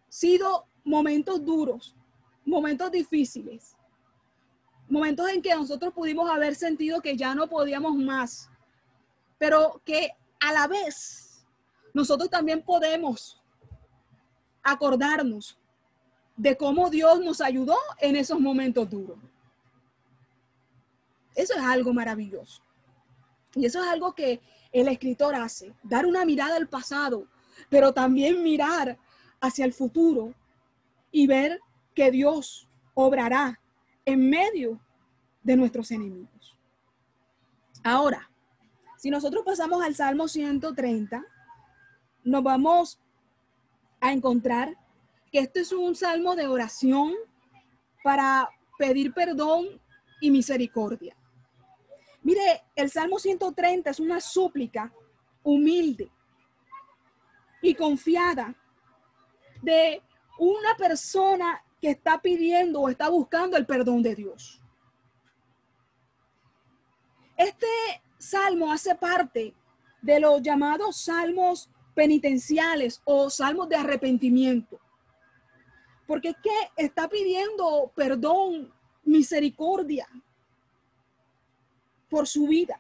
sido momentos duros, momentos difíciles, momentos en que nosotros pudimos haber sentido que ya no podíamos más, pero que a la vez nosotros también podemos acordarnos de cómo Dios nos ayudó en esos momentos duros. Eso es algo maravilloso. Y eso es algo que el escritor hace, dar una mirada al pasado, pero también mirar hacia el futuro y ver que Dios obrará en medio de nuestros enemigos. Ahora, si nosotros pasamos al Salmo 130, nos vamos a encontrar que este es un salmo de oración para pedir perdón y misericordia. Mire, el Salmo 130 es una súplica humilde y confiada de una persona que está pidiendo o está buscando el perdón de Dios. Este salmo hace parte de los llamados salmos penitenciales o salmos de arrepentimiento. Porque es que está pidiendo perdón, misericordia. por su vida.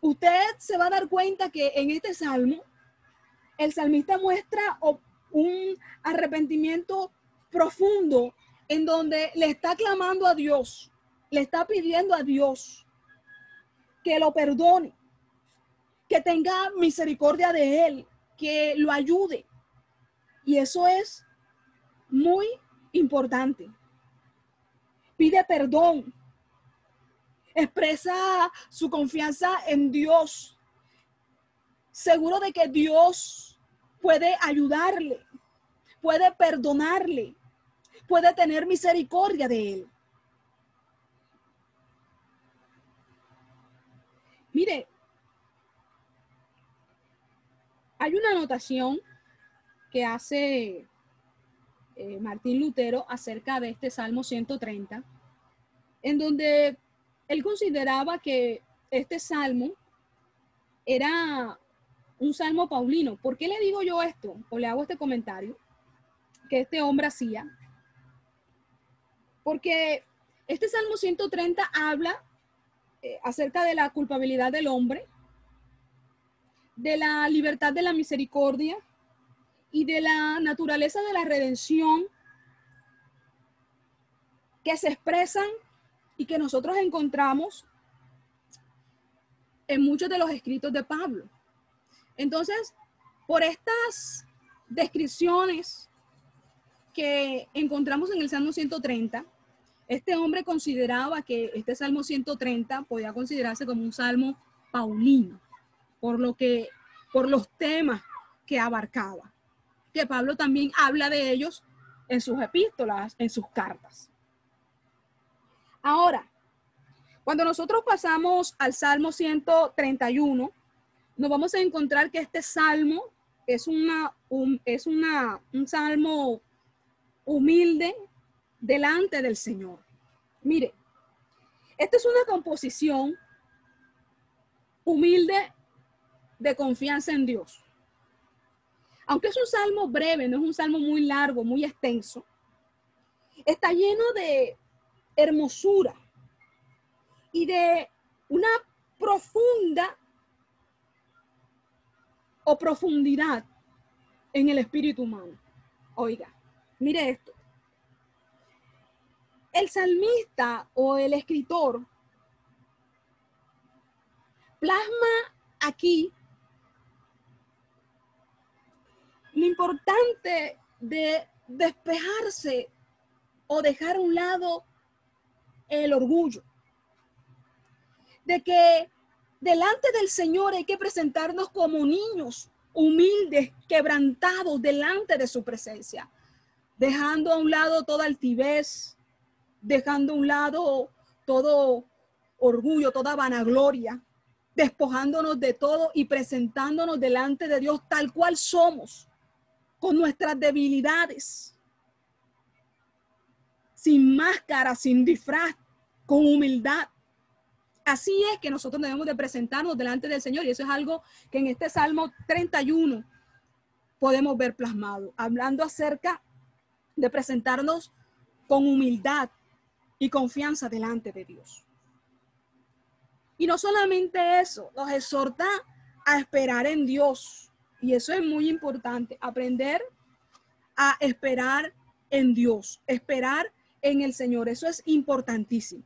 Usted se va a dar cuenta que en este salmo, el salmista muestra un arrepentimiento profundo en donde le está clamando a Dios, le está pidiendo a Dios que lo perdone, que tenga misericordia de él, que lo ayude. Y eso es muy importante. Pide perdón. Expresa su confianza en Dios. Seguro de que Dios puede ayudarle, puede perdonarle, puede tener misericordia de él. Mire, hay una anotación que hace eh, Martín Lutero acerca de este Salmo 130, en donde él consideraba que este salmo era un salmo paulino. ¿Por qué le digo yo esto? O le hago este comentario que este hombre hacía. Porque este Salmo 130 habla eh, acerca de la culpabilidad del hombre, de la libertad de la misericordia y de la naturaleza de la redención que se expresan y que nosotros encontramos en muchos de los escritos de Pablo. Entonces, por estas descripciones que encontramos en el Salmo 130, este hombre consideraba que este Salmo 130 podía considerarse como un salmo paulino, por lo que, por los temas que abarcaba que Pablo también habla de ellos en sus epístolas, en sus cartas. Ahora, cuando nosotros pasamos al Salmo 131, nos vamos a encontrar que este salmo es, una, un, es una, un salmo humilde delante del Señor. Mire, esta es una composición humilde de confianza en Dios aunque es un salmo breve, no es un salmo muy largo, muy extenso, está lleno de hermosura y de una profunda o profundidad en el espíritu humano. Oiga, mire esto. El salmista o el escritor plasma aquí lo importante de despejarse o dejar a un lado el orgullo. De que delante del Señor hay que presentarnos como niños humildes, quebrantados delante de su presencia, dejando a un lado toda altivez, dejando a un lado todo orgullo, toda vanagloria, despojándonos de todo y presentándonos delante de Dios tal cual somos, con nuestras debilidades, sin máscara, sin disfraz, con humildad. Así es que nosotros debemos de presentarnos delante del Señor y eso es algo que en este Salmo 31 podemos ver plasmado, hablando acerca de presentarnos con humildad y confianza delante de Dios. Y no solamente eso, nos exhorta a esperar en Dios, y eso es muy importante, aprender a esperar en Dios, esperar en el Señor. Eso es importantísimo.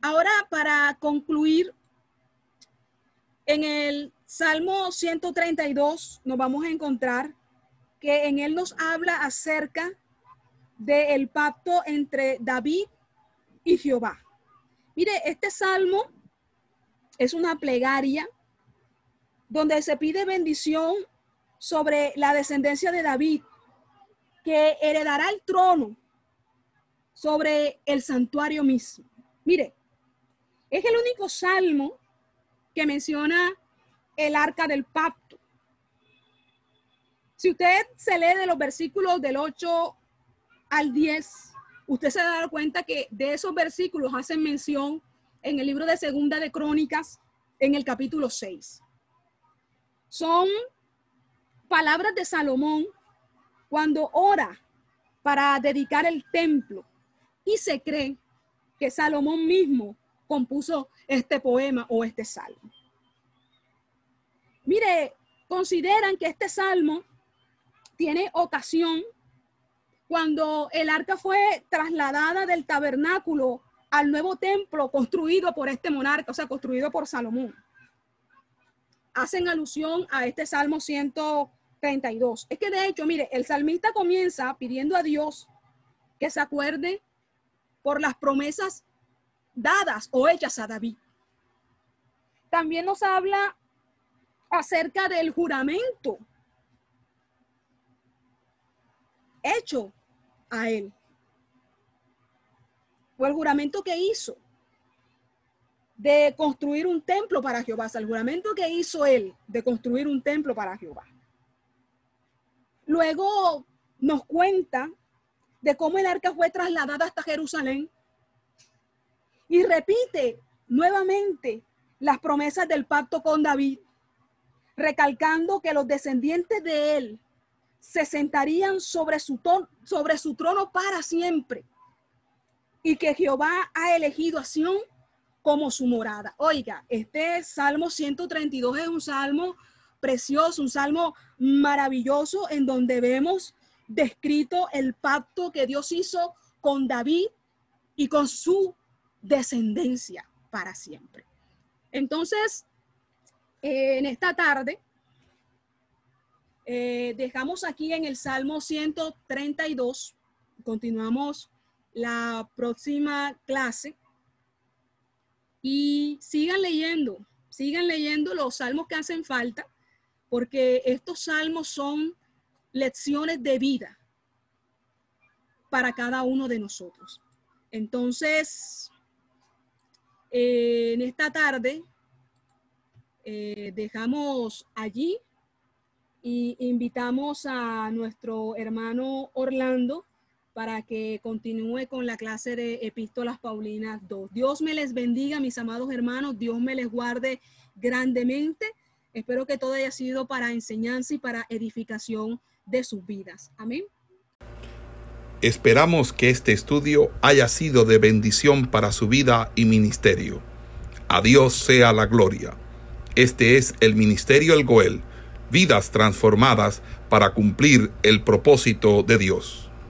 Ahora, para concluir, en el Salmo 132 nos vamos a encontrar que en él nos habla acerca del pacto entre David y Jehová. Mire, este salmo es una plegaria donde se pide bendición sobre la descendencia de David, que heredará el trono sobre el santuario mismo. Mire, es el único salmo que menciona el arca del pacto. Si usted se lee de los versículos del 8 al 10, usted se va a dar cuenta que de esos versículos hacen mención en el libro de Segunda de Crónicas, en el capítulo 6 son palabras de Salomón cuando ora para dedicar el templo y se cree que Salomón mismo compuso este poema o este salmo. Mire, consideran que este salmo tiene ocasión cuando el arca fue trasladada del tabernáculo al nuevo templo construido por este monarca, o sea, construido por Salomón. Hacen alusión a este Salmo 132. Es que de hecho, mire, el salmista comienza pidiendo a Dios que se acuerde por las promesas dadas o hechas a David. También nos habla acerca del juramento hecho a él. O el juramento que hizo de construir un templo para Jehová. El juramento que hizo él de construir un templo para Jehová. Luego nos cuenta de cómo el arca fue trasladada hasta Jerusalén y repite nuevamente las promesas del pacto con David, recalcando que los descendientes de él se sentarían sobre su, sobre su trono para siempre y que Jehová ha elegido a Sión como su morada. Oiga, este Salmo 132 es un salmo precioso, un salmo maravilloso en donde vemos descrito el pacto que Dios hizo con David y con su descendencia para siempre. Entonces, en esta tarde, eh, dejamos aquí en el Salmo 132, continuamos la próxima clase y sigan leyendo, sigan leyendo los salmos que hacen falta, porque estos salmos son lecciones de vida para cada uno de nosotros. Entonces, eh, en esta tarde eh, dejamos allí y invitamos a nuestro hermano Orlando para que continúe con la clase de Epístolas Paulinas 2. Dios me les bendiga, mis amados hermanos, Dios me les guarde grandemente. Espero que todo haya sido para enseñanza y para edificación de sus vidas. Amén. Esperamos que este estudio haya sido de bendición para su vida y ministerio. A Dios sea la gloria. Este es el Ministerio El Goel, vidas transformadas para cumplir el propósito de Dios.